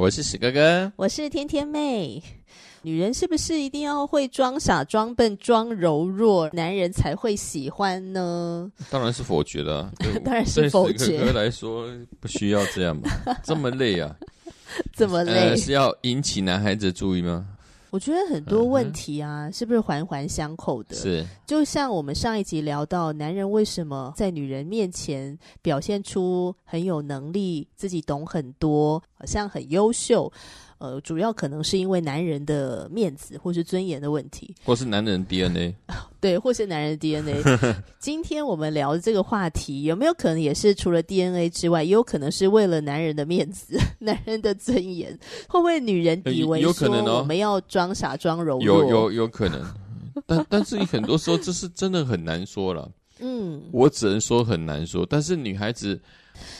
我是史哥哥，我是天天妹。女人是不是一定要会装傻、装笨、装柔弱，男人才会喜欢呢？当然是否决了。当然是否决。对史哥哥来说，不需要这样吧？这么累啊？这么累、呃？是要引起男孩子的注意吗？我觉得很多问题啊，嗯、是不是环环相扣的？是，就像我们上一集聊到，男人为什么在女人面前表现出很有能力，自己懂很多，好像很优秀。呃，主要可能是因为男人的面子或是尊严的问题，或是男人的 DNA，对，或是男人的 DNA。今天我们聊的这个话题，有没有可能也是除了 DNA 之外，也有可能是为了男人的面子、男人的尊严？会不会女人以为说我们要装傻、装柔弱？有有有可能，但但是很多时候这是真的很难说了。嗯，我只能说很难说，但是女孩子。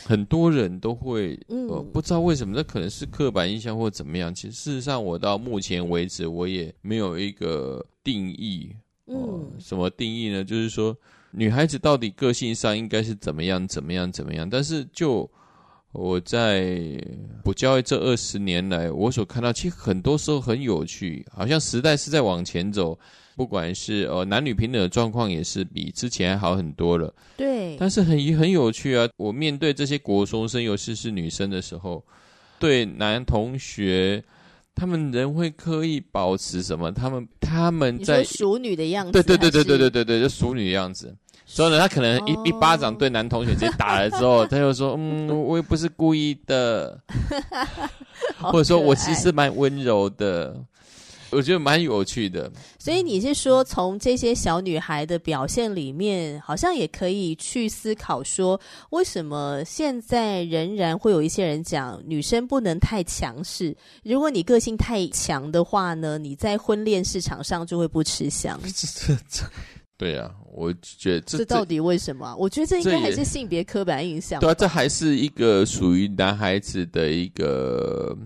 很多人都会，呃，不知道为什么，那可能是刻板印象或怎么样。其实事实上，我到目前为止，我也没有一个定义。呃、嗯，什么定义呢？就是说，女孩子到底个性上应该是怎么样，怎么样，怎么样？但是就我在补教育这二十年来，我所看到，其实很多时候很有趣，好像时代是在往前走。不管是呃男女平等的状况，也是比之前好很多了。对，但是很很有趣啊！我面对这些国中生，尤其是女生的时候，对男同学，他们人会刻意保持什么？他们他们在淑女的样子，对对对对对对对对，就淑女的样子。所以呢，他可能一、哦、一巴掌对男同学直接打了之后，他就说：“嗯，我也不是故意的，或者说我其实蛮温柔的。”我觉得蛮有趣的，所以你是说，从这些小女孩的表现里面，好像也可以去思考说，为什么现在仍然会有一些人讲女生不能太强势？如果你个性太强的话呢，你在婚恋市场上就会不吃香。对啊，我觉得这，这到底为什么？我觉得这应该还是性别刻板印象。对啊，这还是一个属于男孩子的一个。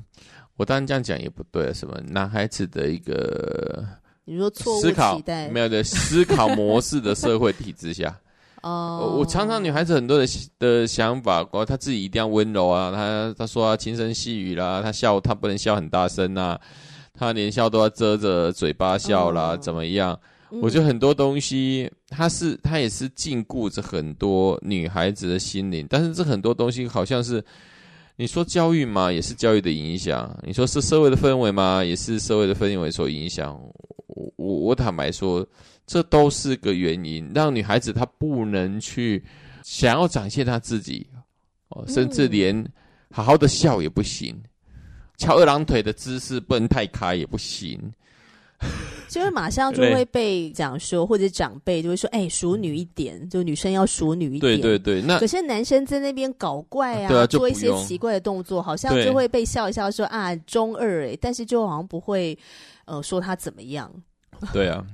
我当然这样讲也不对，什么男孩子的一个你说错误期待没有的思考模式的社会体制下，哦，我常常女孩子很多的的想法，她自己一定要温柔啊，她她说啊轻声细语啦，她笑她不能笑很大声啊，她连笑都要遮着嘴巴笑啦，哦、怎么样？我觉得很多东西，她是她也是禁锢着很多女孩子的心灵，但是这很多东西好像是。你说教育嘛，也是教育的影响；你说是社会的氛围嘛，也是社会的氛围所影响。我我我坦白说，这都是个原因，让女孩子她不能去想要展现她自己，哦，甚至连好好的笑也不行，翘二郎腿的姿势不能太开也不行。就会马上就会被讲说，或者长辈就会说：“哎、欸，淑女一点，就女生要淑女一点。”对对对，那可是男生在那边搞怪啊，啊做一些奇怪的动作，好像就会被笑一笑说：“啊，中二哎。”但是就好像不会呃说他怎么样。对啊，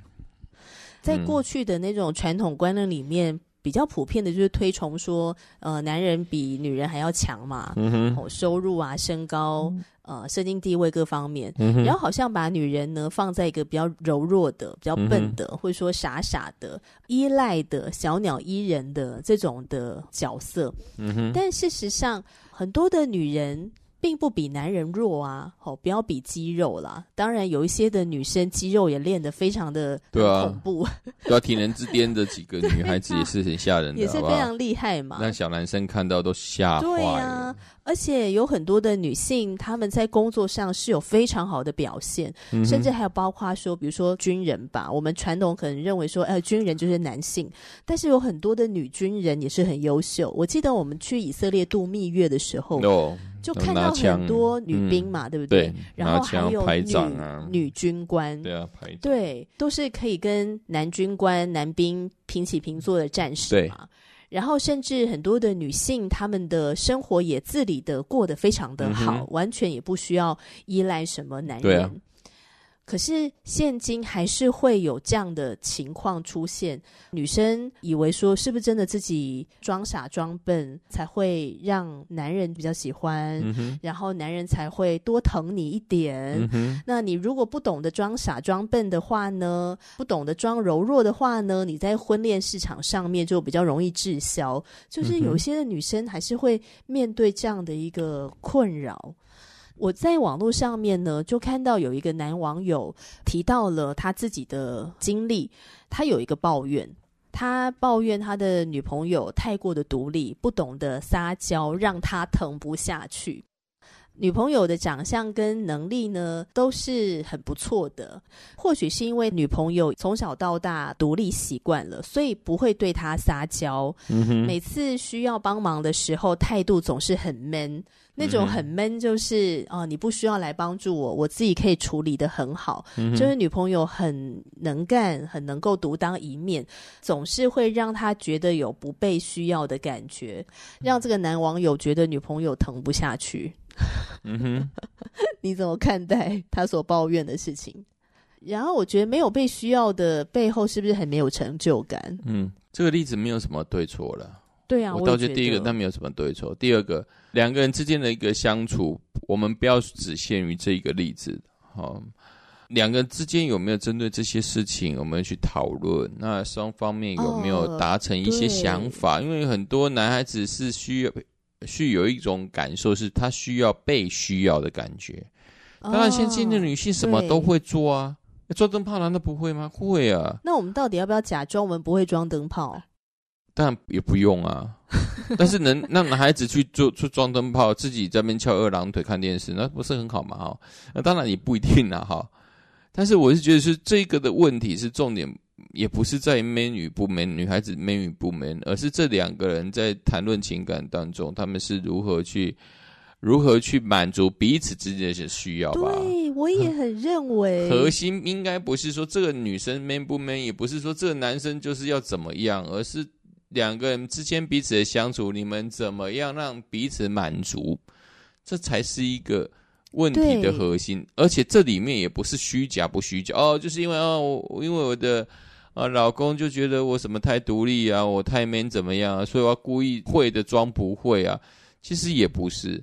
在过去的那种传统观念里面。比较普遍的就是推崇说，呃，男人比女人还要强嘛，嗯哼，哦，收入啊、身高、呃、社经地位各方面，嗯，然后好像把女人呢放在一个比较柔弱的、比较笨的，嗯，或者说傻傻的、依赖的、小鸟依人的这种的角色，嗯，但事实上很多的女人。并不比男人弱啊，好，不要比肌肉啦。当然，有一些的女生肌肉也练得非常的恐怖。对啊，体能之巅的几个女孩子也是很吓人的，也是非常厉害嘛。让小男生看到都吓坏了。对啊，而且有很多的女性，她们在工作上是有非常好的表现，嗯、甚至还有包括说，比如说军人吧。我们传统可能认为说，呃，军人就是男性，但是有很多的女军人也是很优秀。我记得我们去以色列度蜜月的时候，哦、就看到很多女兵嘛，嗯、对不对？对，然后还有女排长啊，女军官，对啊，排长，对，都是可以跟男军官、男兵平起平坐的战士嘛。然后，甚至很多的女性，她们的生活也自理的过得非常的好，嗯、完全也不需要依赖什么男人。可是现今还是会有这样的情况出现，女生以为说是不是真的自己装傻装笨才会让男人比较喜欢，嗯、然后男人才会多疼你一点。嗯、那你如果不懂得装傻装笨的话呢，不懂得装柔弱的话呢，你在婚恋市场上面就比较容易滞销。就是有些的女生还是会面对这样的一个困扰。我在网络上面呢，就看到有一个男网友提到了他自己的经历。他有一个抱怨，他抱怨他的女朋友太过的独立，不懂得撒娇，让他疼不下去。女朋友的长相跟能力呢，都是很不错的。或许是因为女朋友从小到大独立习惯了，所以不会对他撒娇。嗯。每次需要帮忙的时候，态度总是很 man。那种很闷，就是啊、呃，你不需要来帮助我，我自己可以处理得很好。嗯、就是女朋友很能干，很能够独当一面，总是会让他觉得有不被需要的感觉，让这个男网友觉得女朋友疼不下去。嗯哼，你怎么看待他所抱怨的事情？然后我觉得没有被需要的背后，是不是很没有成就感？嗯，这个例子没有什么对错了。对啊，我倒觉得第一个，那没有什么对错。第二个，两个人之间的一个相处，我们不要只限于这一个例子。好，两个人之间有没有针对这些事情，我们去讨论？那双方面有没有达成一些想法？哦、因为很多男孩子是需要，需有一种感受，是他需要被需要的感觉。当然，先进的女性什么都会做啊，装灯泡难道不会吗？会啊。那我们到底要不要假装我们不会装灯泡？但也不用啊，但是能让男孩子去做去装灯泡，自己在那边翘二郎腿看电视，那不是很好嘛？哈，那当然也不一定啊，哈。但是我是觉得是这个的问题是重点，也不是在于 man 与不 man，女孩子 man 与不 man，而是这两个人在谈论情感当中，他们是如何去如何去满足彼此之间的需要吧？对，我也很认为，核心应该不是说这个女生 man 不 man，也不是说这个男生就是要怎么样，而是。两个人之间彼此的相处，你们怎么样让彼此满足？这才是一个问题的核心。而且这里面也不是虚假不虚假哦，就是因为哦，因为我的啊老公就觉得我什么太独立啊，我太 man 怎么样啊，所以我要故意会的装不会啊。其实也不是，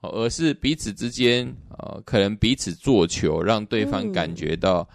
而是彼此之间啊，可能彼此做球，让对方感觉到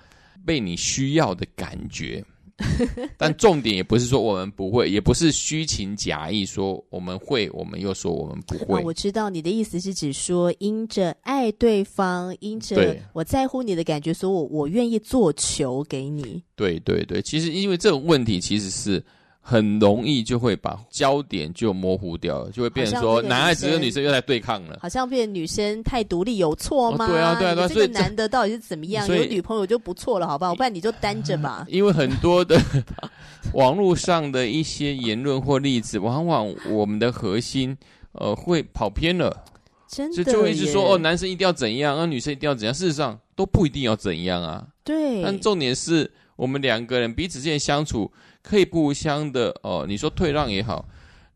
被你需要的感觉。但重点也不是说我们不会，也不是虚情假意说我们会，我们又说我们不会。我知道你的意思是指说，因着爱对方，因着我在乎你的感觉，所以我我愿意做球给你。对对对，其实因为这种问题其实是。很容易就会把焦点就模糊掉了，就会变成说男孩子跟女生又在对抗了，好像变女生太独立有错吗？哦？对啊，对啊，对啊。这个男的到底是怎么样？有女朋友就不错了，好不好？不然你就单着吧。因为很多的 网络上的一些言论或例子，往往我们的核心呃会跑偏了，真的就会一直说哦，男生一定要怎样，啊，女生一定要怎样。事实上都不一定要怎样啊。对。但重点是我们两个人彼此之间相处。可以互相的哦，你说退让也好，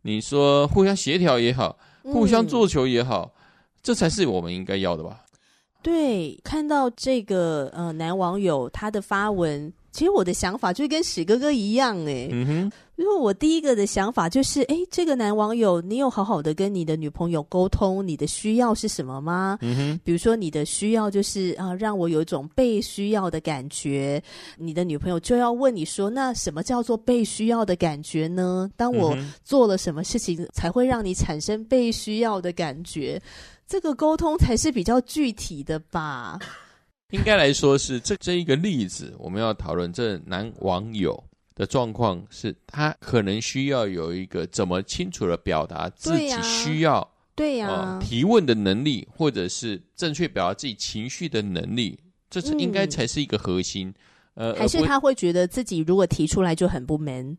你说互相协调也好，互相做球也好，嗯、这才是我们应该要的吧？对，看到这个呃男网友他的发文。其实我的想法就跟史哥哥一样哎，嗯哼，因为我第一个的想法就是，哎，这个男网友，你有好好的跟你的女朋友沟通，你的需要是什么吗？嗯哼，比如说你的需要就是啊，让我有一种被需要的感觉，你的女朋友就要问你说，那什么叫做被需要的感觉呢？当我做了什么事情才会让你产生被需要的感觉？这个沟通才是比较具体的吧。应该来说是这这一个例子，我们要讨论这男网友的状况是，他可能需要有一个怎么清楚的表达自己需要对呀、呃，提问的能力，或者是正确表达自己情绪的能力，这是应该才是一个核心。嗯、呃，还是他会觉得自己如果提出来就很不 man，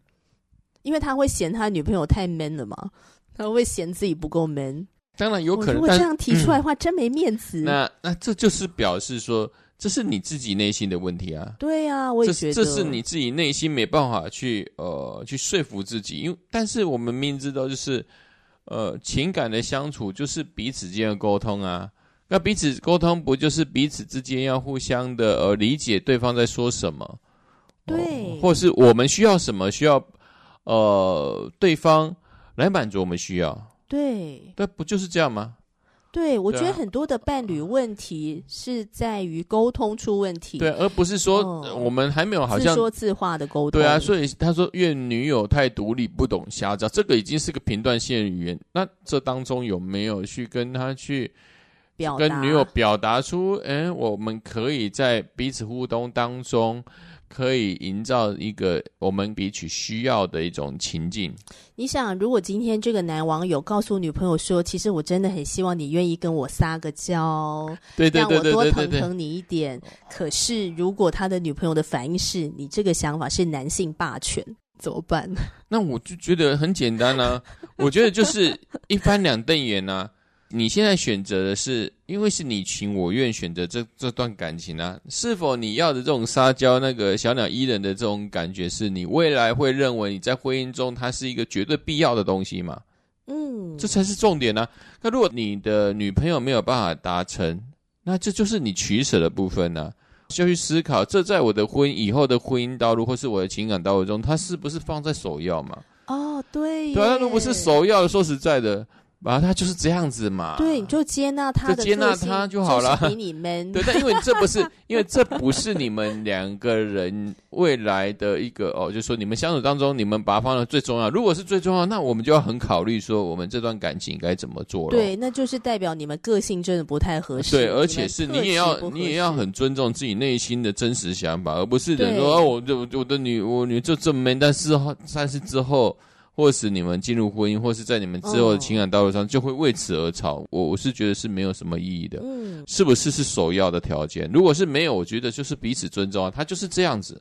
因为他会嫌他女朋友太 man 了嘛，他会嫌自己不够 man。当然有可能，如果这样提出来的话，真没面子。那那这就是表示说，这是你自己内心的问题啊。对、啊，我也觉得这，这是你自己内心没办法去呃去说服自己，因为但是我们明知道就是。呃，情感的相处就是彼此间的沟通啊。那彼此沟通不就是彼此之间要互相的呃理解对方在说什么？对，呃、或是我们需要什么，需要呃对方来满足我们需要。对，对，不就是这样吗？对，我觉得很多的伴侣问题是在于沟通出问题，对，而不是说我们还没有好像自说自话的沟通。对啊，所以他说怨女友太独立，不懂瞎找，这个已经是个评断性的语言。那这当中有没有去跟他去表跟女友表达出，哎，我们可以在彼此互动当中。可以营造一个我们彼此需要的一种情境。你想，如果今天这个男网友告诉女朋友说：“其实我真的很希望你愿意跟我撒个娇，对对对对对对，让我多疼疼你一点。”可是，如果他的女朋友的反应是你这个想法是男性霸权，怎么办？那我就觉得很简单啊，我觉得就是一翻两瞪眼啊。你现在选择的是，因为是你情我愿选择这这段感情啊，是否你要的这种撒娇、那个小鸟依人的这种感觉，是你未来会认为你在婚姻中它是一个绝对必要的东西吗？嗯，这才是重点呢、啊。那如果你的女朋友没有办法达成，那这就是你取舍的部分呢、啊，需要去思考，这在我的婚以后的婚姻道路或是我的情感道路中，它是不是放在首要嘛？哦，对，对啊，那如果是首要的，说实在的。啊，他就是这样子嘛。对，你就接纳他的，就接纳他就好了。比你 man。对，但因为这不是，因为这不是你们两个人未来的一个哦，就是说你们相处当中，你们把它放到最重要。如果是最重要，那我们就要很考虑说，我们这段感情该怎么做了。对，那就是代表你们个性真的不太合适。对，而且是你也要，你也要很尊重自己内心的真实想法，而不是人说哦，我就我的女我女就这么 man，但是但是之后。或是你们进入婚姻，或是在你们之后的情感道路上，就会为此而吵。我我是觉得是没有什么意义的。嗯，是不是是首要的条件？如果是没有，我觉得就是彼此尊重啊，他就是这样子，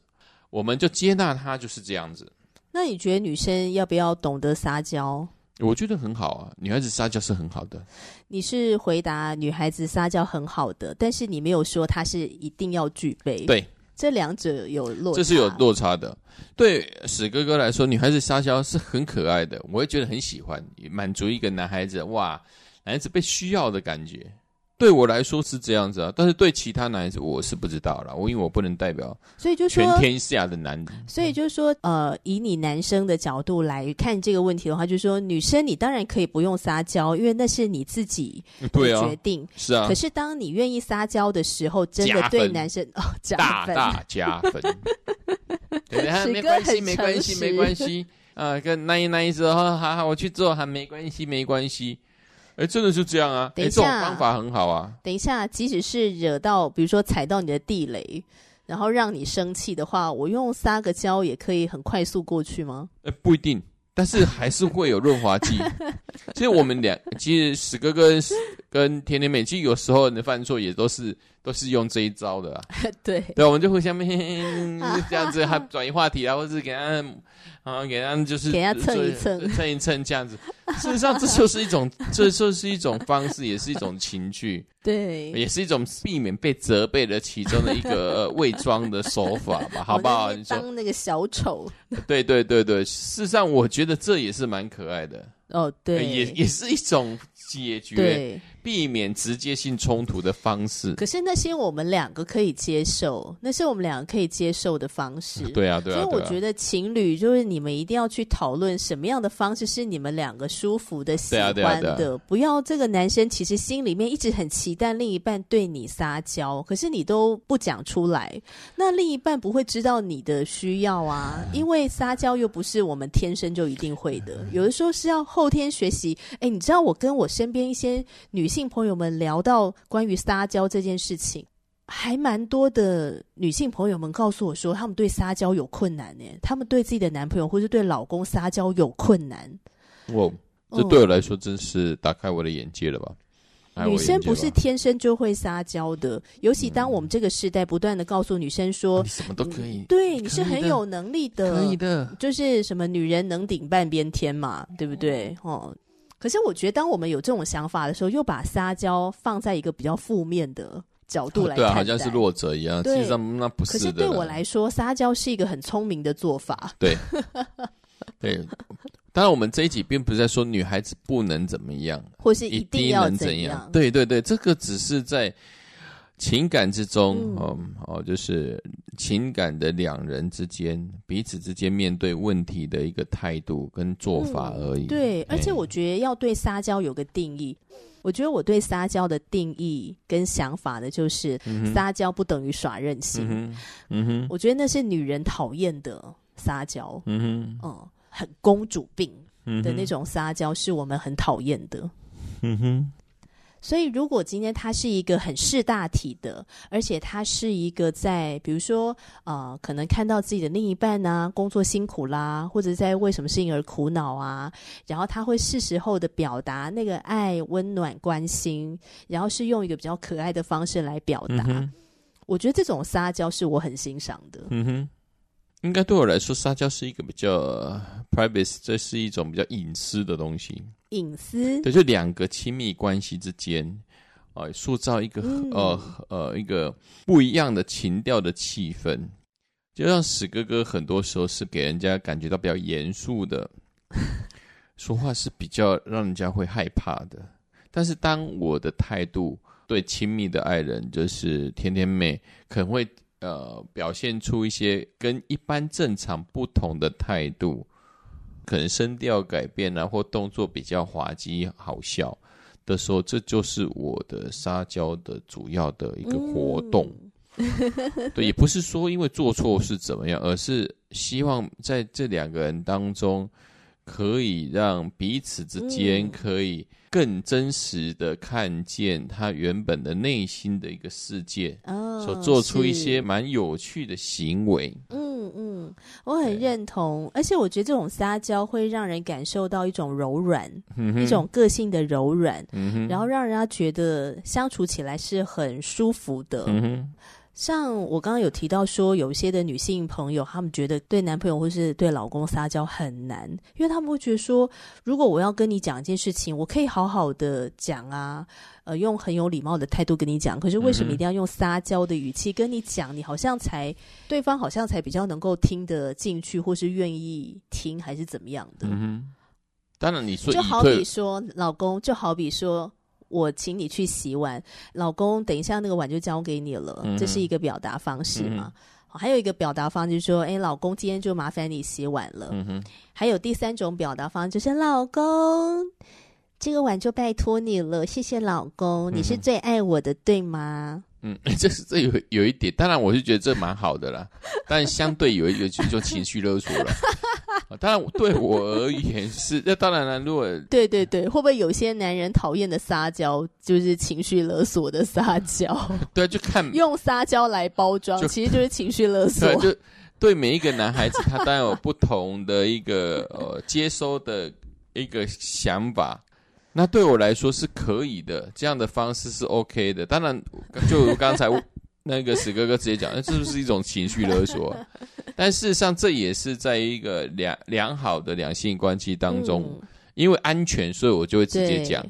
我们就接纳他就是这样子。那你觉得女生要不要懂得撒娇？我觉得很好啊，女孩子撒娇是很好的。你是回答女孩子撒娇很好的，但是你没有说她是一定要具备。对。这两者有落差，这是有落差的。对史哥哥来说，女孩子撒娇是很可爱的，我会觉得很喜欢，满足一个男孩子哇，男孩子被需要的感觉。对我来说是这样子啊，但是对其他男孩子我是不知道了，我因为我不能代表，所以就说全天下的男人。所以就是说，呃，以你男生的角度来看这个问题的话，就是说，女生你当然可以不用撒娇，因为那是你自己的决定，啊是啊。可是当你愿意撒娇的时候，真的对男生哦，加分大大加分。对，没关系，没关系，没关系啊，跟那一那一说，好好，我去做，还没关系，没关系。哎，真的是这样啊！等一下，这种方法很好啊。等一下，即使是惹到，比如说踩到你的地雷，然后让你生气的话，我用撒个娇也可以很快速过去吗？呃，不一定，但是还是会有润滑剂。其实我们俩，其实史哥哥跟跟甜甜美，其实有时候你的犯错也都是都是用这一招的啊。对对，我们就互相这样子，还转移话题啊，或者给他。啊，给他们就是给他蹭一蹭，蹭一蹭这样子。事实上，这就是一种，这就是一种方式，也是一种情趣，对，也是一种避免被责备的其中的一个伪装的手法吧，好不好？你当那个小丑，对对对对，事实上，我觉得这也是蛮可爱的。哦，对，也也是一种解决。对。避免直接性冲突的方式，可是那些我们两个可以接受，那是我们两个可以接受的方式。嗯、对啊，对啊。所以我觉得情侣就是你们一定要去讨论什么样的方式是你们两个舒服的、喜欢的。对啊啊啊，不要这个男生其实心里面一直很期待另一半对你撒娇，可是你都不讲出来，那另一半不会知道你的需要啊。因为撒娇又不是我们天生就一定会的，有的时候是要后天学习。哎，你知道我跟我身边一些女性。性朋友们聊到关于撒娇这件事情，还蛮多的女性朋友们告诉我说，他们对撒娇有困难呢。他们对自己的男朋友或是对老公撒娇有困难。我这对我来说真是打开我的眼界了吧？女生不是天生就会撒娇的，尤其当我们这个时代不断的告诉女生说，你什么都可以，对，你是很有能力的，可以的，就是什么女人能顶半边天嘛，对不对？哦，可是我觉得当我们有这种想法的时候，又把撒娇放在一个比较负面的角度来看，对啊，好像是弱者一样，实际上那不是的。可是对我来说，撒娇是一个很聪明的做法，对，对。当然，我们这一集并不是在说女孩子不能怎么样，或是一定要。怎样。对对对，这个只是在情感之中，哦、嗯、哦，就是情感的两人之间，彼此之间面对问题的一个态度跟做法而已。嗯、对，而且我觉得要对撒娇有个定义。我觉得我对撒娇的定义跟想法呢，就是、嗯、撒娇不等于耍任性。嗯哼，嗯哼，我觉得那是女人讨厌的撒娇。嗯哼，嗯。很公主病的那种撒娇，是我们很讨厌的。嗯哼，所以如果今天他是一个很识大体的，而且他是一个在比如说呃，可能看到自己的另一半啊，工作辛苦啦，或者在为什么事情而苦恼啊，然后他会是时候的表达那个爱、温暖、关心，然后是用一个比较可爱的方式来表达。嗯、我觉得这种撒娇是我很欣赏的。嗯哼。应该对我来说，撒娇是一个比较 private，这是一种比较隐私的东西。隐私，对，就两个亲密关系之间，呃，塑造一个、嗯、呃呃一个不一样的情调的气氛。就像史哥哥很多时候是给人家感觉到比较严肃的，说话是比较让人家会害怕的。但是当我的态度对亲密的爱人，就是甜甜妹，可能会。呃，表现出一些跟一般正常不同的态度，可能声调改变啊，或动作比较滑稽好笑的时候，这就是我的撒娇的主要的一个活动。嗯、对，也不是说因为做错是怎么样，而是希望在这两个人当中，可以让彼此之间可以。更真实的看见他原本的内心的一个世界，哦，所做出一些蛮有趣的行为。嗯嗯，我很认同，而且我觉得这种撒娇会让人感受到一种柔软，嗯、一种个性的柔软，嗯，然后让人家觉得相处起来是很舒服的。嗯像我刚刚有提到说，有一些的女性朋友，她们觉得对男朋友或是对老公撒娇很难，因为她们会觉得说，如果我要跟你讲一件事情，我可以好好的讲啊，呃，用很有礼貌的态度跟你讲，可是为什么一定要用撒娇的语气跟你讲？你好像才对方好像才比较能够听得进去，或是愿意听，还是怎么样的？嗯哼，当然你说就好比说老公，就好比说。我请你去洗碗，老公，等一下那个碗就交给你了。嗯、这是一个表达方式嘛？还有一个表达方式就是说，哎，老公，今天就麻烦你洗碗了。嗯哼。还有第三种表达方式就是，老公，这个碗就拜托你了，谢谢老公，你是最爱我的，嗯、对吗？嗯，这是这有有一点，当然我是觉得这蛮好的啦，但相对有一个就就情绪勒索了。当然对我而言是，那当然了，如果对对对，会不会有些男人讨厌的撒娇就是情绪勒索的撒娇？对，就看用撒娇来包装，其实就是情绪勒 索。对，就对每一个男孩子，他当然有不同的一个呃接收的一个想法。那对我来说是可以的，这样的方式是 OK 的。当然，就刚才那个史哥哥直接讲，那是不是一种情绪勒索？但事实上，这也是在一个良良好的两性关系当中，嗯，因为安全，所以我就会直接讲。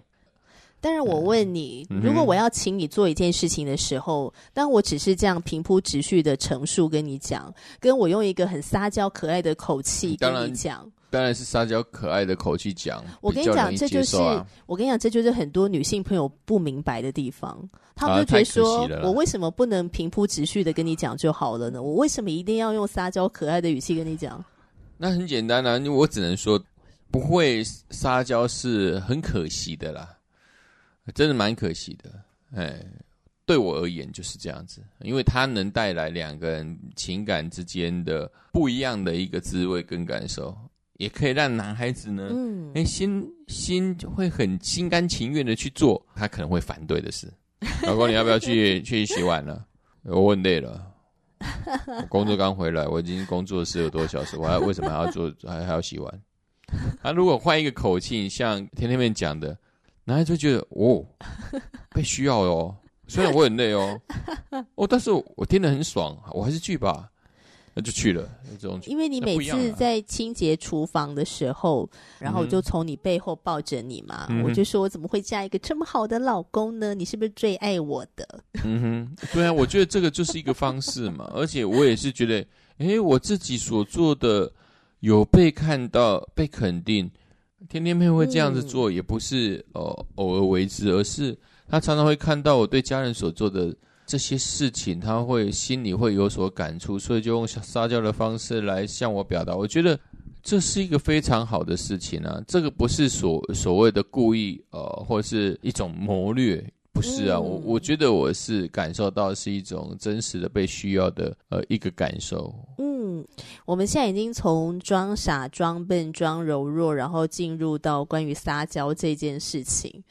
但是我问你，嗯，如果我要请你做一件事情的时候，当我只是这样平铺直叙的陈述跟你讲，跟我用一个很撒娇可爱的口气跟你讲。当然是撒娇可爱的口气讲，我跟你讲，这就是我跟你讲，这就是很多女性朋友不明白的地方。他们就觉得说，我为什么不能平铺直叙的跟你讲就好了呢？我为什么一定要用撒娇可爱的语气跟你讲？那很简单啊，我只能说，不会撒娇是很可惜的啦，真的蛮可惜的。哎，对我而言就是这样子，因为它能带来两个人情感之间的不一样的一个滋味跟感受。也可以让男孩子呢，嗯，哎，心心会很心甘情愿的去做他可能会反对的事。老公，你要不要去去洗碗了？我很累了，我工作刚回来，我已经工作了十有多小时，我还为什么还要做还还要洗碗？啊，如果换一个口气，像天天面讲的，男孩就觉得哦，被需要哦，虽然我很累哦，哦，但是我听得很爽，我还是去吧。那就去了，这种因为你每次在清洁厨房的时候，然后我就从你背后抱着你嘛，嗯、我就说我怎么会嫁一个这么好的老公呢？你是不是最爱我的？嗯哼，对啊，我觉得这个就是一个方式嘛，而且我也是觉得，诶，我自己所做的有被看到、被肯定。天天妹会这样子做，也不是呃偶尔为之，而是她常常会看到我对家人所做的。这些事情他会心里会有所感触，所以就用撒娇的方式来向我表达。我觉得这是一个非常好的事情啊，这个不是所所谓的故意呃，或是一种谋略，不是啊。嗯、我我觉得我是感受到是一种真实的被需要的呃一个感受。嗯，我们现在已经从装傻、装笨、装柔弱，然后进入到关于撒娇这件事情。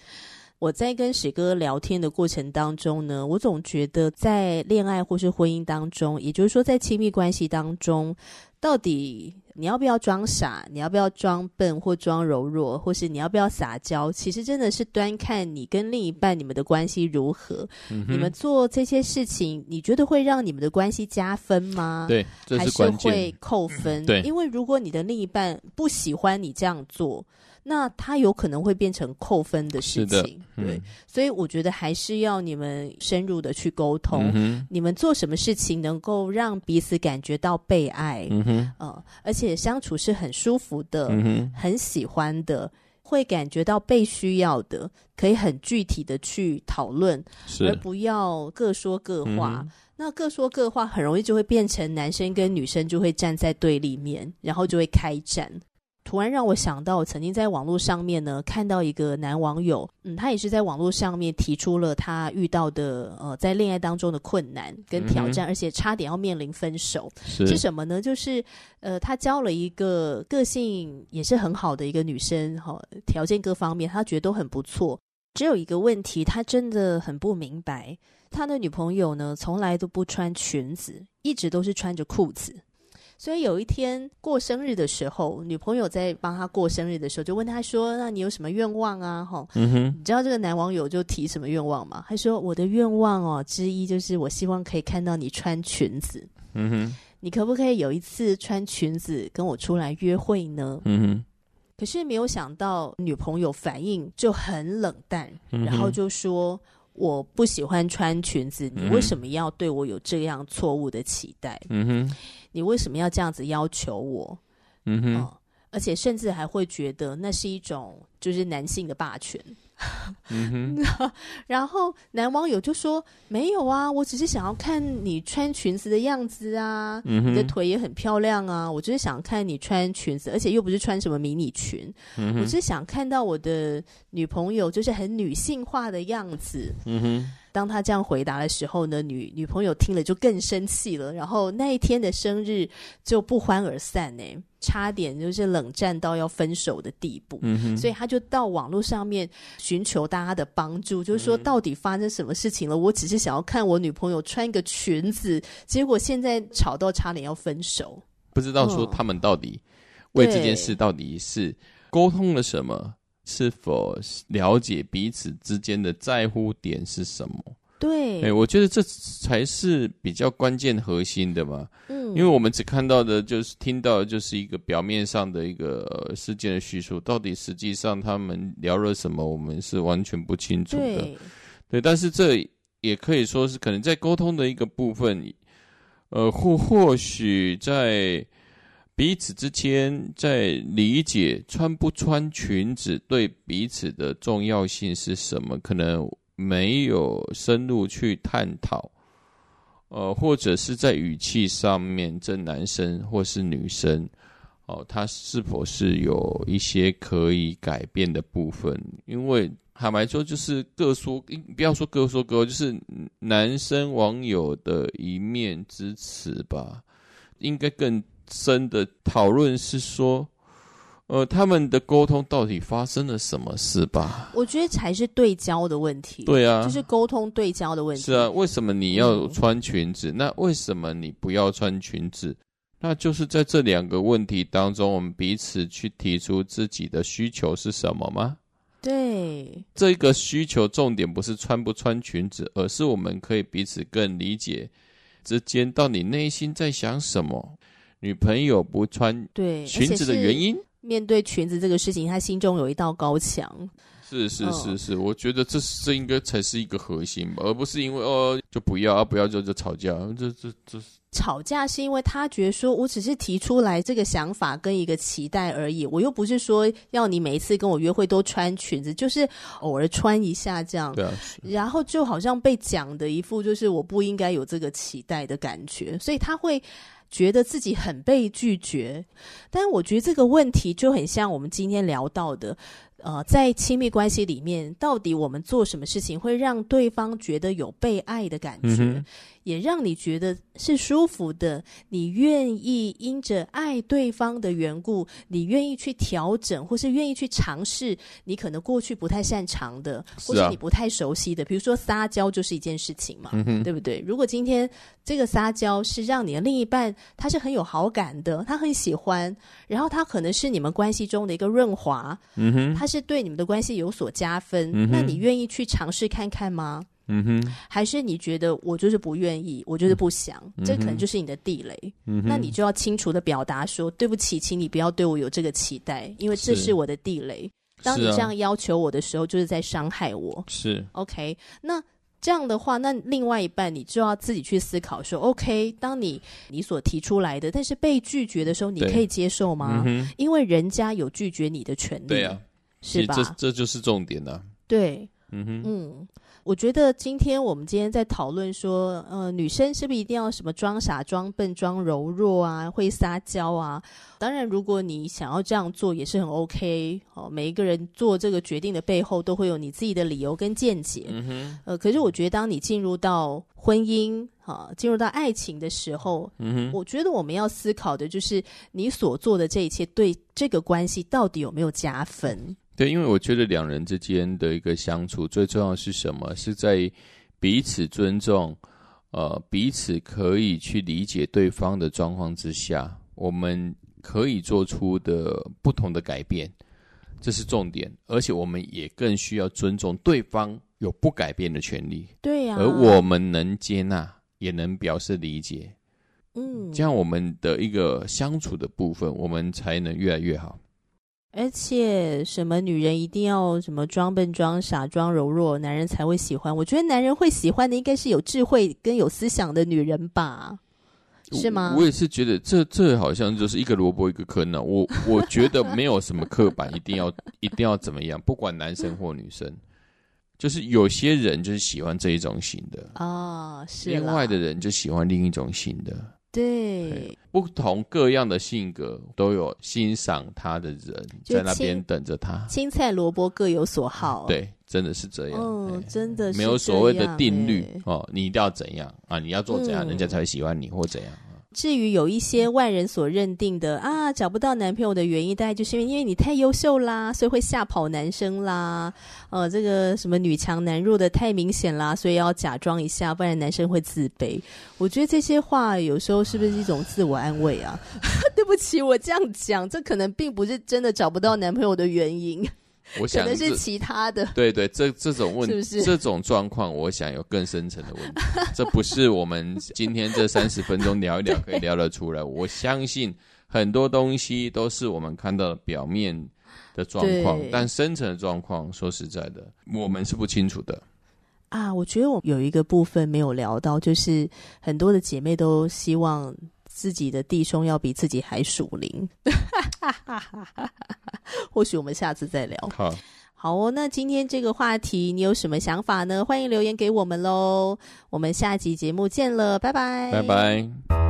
我在跟史哥聊天的过程当中呢，我总觉得在恋爱或是婚姻当中，也就是说在亲密关系当中，到底你要不要装傻，你要不要装笨或装柔弱，或是你要不要撒娇，其实真的是端看你跟另一半你们的关系如何。嗯。你们做这些事情，你觉得会让你们的关系加分吗？对。还是会扣分？对，因为如果你的另一半不喜欢你这样做。那他有可能会变成扣分的事情，嗯、对，所以我觉得还是要你们深入的去沟通，嗯、你们做什么事情能够让彼此感觉到被爱，嗯哼，呃，而且相处是很舒服的，很喜欢的，会感觉到被需要的，可以很具体的去讨论，是。而不要各说各话。嗯、那各说各话很容易就会变成男生跟女生就会站在对立面，然后就会开战。突然让我想到，我曾经在网络上面呢看到一个男网友，嗯，他也是在网络上面提出了他遇到的呃在恋爱当中的困难跟挑战，嗯、而且差点要面临分手。是，是什么呢？就是呃他交了一个个性也是很好的一个女生，哈、哦，条件各方面他觉得都很不错。只有一个问题，他真的很不明白，他的女朋友呢从来都不穿裙子，一直都是穿着裤子。所以有一天过生日的时候，女朋友在帮他过生日的时候，就问他说：“那你有什么愿望啊？”哈，嗯哼，你知道这个男网友就提什么愿望吗？他说：“我的愿望哦之一就是我希望可以看到你穿裙子。嗯哼，你可不可以有一次穿裙子跟我出来约会呢？”嗯哼，可是没有想到女朋友反应就很冷淡，嗯，然后就说。我不喜欢穿裙子，你为什么要对我有这样错误的期待？嗯哼，你为什么要这样子要求我？嗯哼，哦，而且甚至还会觉得那是一种就是男性的霸权。嗯哼，然后男网友就说：“没有啊，我只是想要看你穿裙子的样子啊，嗯、你的腿也很漂亮啊，我只是想看你穿裙子，而且又不是穿什么迷你裙，嗯、我只是想看到我的女朋友就是很女性化的样子。”嗯哼。当他这样回答的时候呢，女女朋友听了就更生气了，然后那一天的生日就不欢而散呢，差点就是冷战到要分手的地步。嗯，所以他就到网络上面寻求大家的帮助，就是说到底发生什么事情了？我只是想要看我女朋友穿一个裙子，结果现在吵到差点要分手。不知道说他们到底为这件事到底是沟通了什么？是否了解彼此之间的在乎点是什么？对，哎，我觉得这才是比较关键核心的嘛。嗯，因为我们只看到的就是听到的就是一个表面上的一个事件的叙述，到底实际上他们聊了什么，我们是完全不清楚的。对，对，但是这也可以说是可能在沟通的一个部分，呃，或或许在。彼此之间在理解穿不穿裙子对彼此的重要性是什么，可能没有深入去探讨，呃，或者是在语气上面，这男生或是女生，哦，他是否是有一些可以改变的部分？因为坦白说，就是各说，不要说各说各，就是男生网友的一面之词吧，应该更。深的讨论是说，呃，他们的沟通到底发生了什么事吧？我觉得才是对焦的问题。对啊，就是沟通对焦的问题。是啊，为什么你要穿裙子？嗯、那为什么你不要穿裙子？那就是在这两个问题当中，我们彼此去提出自己的需求是什么吗？对，这个需求重点不是穿不穿裙子，而是我们可以彼此更理解之间到底内心在想什么。女朋友不穿对裙子的原因，面对裙子这个事情，他心中有一道高墙。是是是是，我觉得这这应该才是一个核心吧，而不是因为哦就不要啊不要就就吵架，这这这吵架是因为他觉得说我只是提出来这个想法跟一个期待而已，我又不是说要你每一次跟我约会都穿裙子，就是偶尔穿一下这样，对啊，然后就好像被讲的一副就是我不应该有这个期待的感觉，所以他会觉得自己很被拒绝，但我觉得这个问题就很像我们今天聊到的。呃，在亲密关系里面，到底我们做什么事情会让对方觉得有被爱的感觉？嗯也让你觉得是舒服的，你愿意因着爱对方的缘故，你愿意去调整，或是愿意去尝试你可能过去不太擅长的，或是你不太熟悉的，比如说撒娇就是一件事情嘛，嗯、对不对？如果今天这个撒娇是让你的另一半他是很有好感的，他很喜欢，然后他可能是你们关系中的一个润滑，嗯哼，他是对你们的关系有所加分，嗯、那你愿意去尝试看看吗？嗯哼，还是你觉得我就是不愿意，我就是不想，嗯、这可能就是你的地雷。嗯哼，那你就要清楚的表达说，对不起，请你不要对我有这个期待，因为这是我的地雷。当你这样要求我的时候，就是在伤害我。是 OK，那这样的话，那另外一半你就要自己去思考说，OK，当你你所提出来的，但是被拒绝的时候，你可以接受吗？嗯、因为人家有拒绝你的权利。对啊，是吧？这这就是重点呢、啊。对，嗯哼，嗯。我觉得今天我们今天在讨论说，呃，女生是不是一定要什么装傻、装笨、装柔弱啊，会撒娇啊？当然，如果你想要这样做，也是很 OK。哦，每一个人做这个决定的背后，都会有你自己的理由跟见解。嗯哼。呃，可是我觉得，当你进入到婚姻，哈、呃，进入到爱情的时候，嗯哼，我觉得我们要思考的就是，你所做的这一切，对这个关系到底有没有加分？对，因为我觉得两人之间的一个相处，最重要的是什么？是在彼此尊重，呃，彼此可以去理解对方的状况之下，我们可以做出的不同的改变，这是重点。而且我们也更需要尊重对方有不改变的权利。对呀、啊。而我们能接纳，也能表示理解。嗯。这样我们的一个相处的部分，我们才能越来越好。而且，什么女人一定要什么装笨、装傻、装柔弱，男人才会喜欢？我觉得男人会喜欢的应该是有智慧跟有思想的女人吧？是吗？我，我也是觉得这这好像就是一个萝卜一个坑呢、啊。我我觉得没有什么刻板，一定要 一定要怎么样，不管男生或女生，就是有些人就是喜欢这一种型的啊，是另外的人就喜欢另一种型的。对，不同各样的性格都有欣赏他的人在那边等着他。青菜萝卜各有所好，对，真的是这样。嗯，真的是没有所谓的定律哦，你一定要怎样啊？你要做怎样，嗯、人家才会喜欢你或怎样。至于有一些外人所认定的啊，找不到男朋友的原因，大概就是因为因为你太优秀啦，所以会吓跑男生啦。呃，这个什么女强男弱的太明显啦，所以要假装一下，不然男生会自卑。我觉得这些话有时候是不是一种自我安慰啊？对不起，我这样讲，这可能并不是真的找不到男朋友的原因。我想可能是其他的，对对，这这种问题，是是这种状况，我想有更深层的问题。这不是我们今天这三十分钟聊一聊可以聊得出来。我相信很多东西都是我们看到的表面的状况，但深层的状况，说实在的，我们是不清楚的。啊，我觉得我有一个部分没有聊到，就是很多的姐妹都希望。自己的弟兄要比自己还属灵，或许我们下次再聊。好，好哦。那今天这个话题你有什么想法呢？欢迎留言给我们喽。我们下集节目见了，拜拜，拜拜。